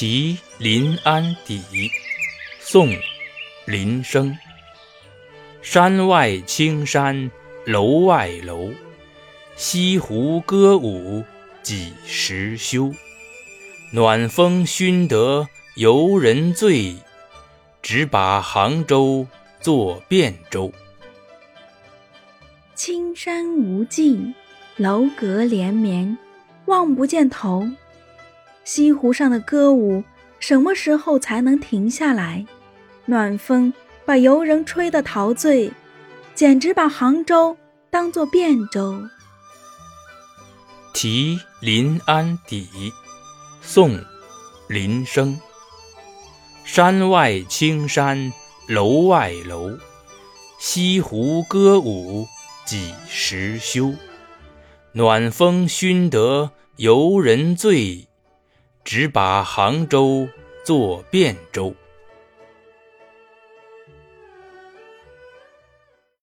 题临安邸，宋·林升。山外青山楼外楼，西湖歌舞几时休？暖风熏得游人醉，只把杭州作汴州。青山无尽，楼阁连绵，望不见头。西湖上的歌舞什么时候才能停下来？暖风把游人吹得陶醉，简直把杭州当作汴州。题临安邸，宋·林升。山外青山楼外楼，西湖歌舞几时休？暖风熏得游人醉。只把杭州作汴州。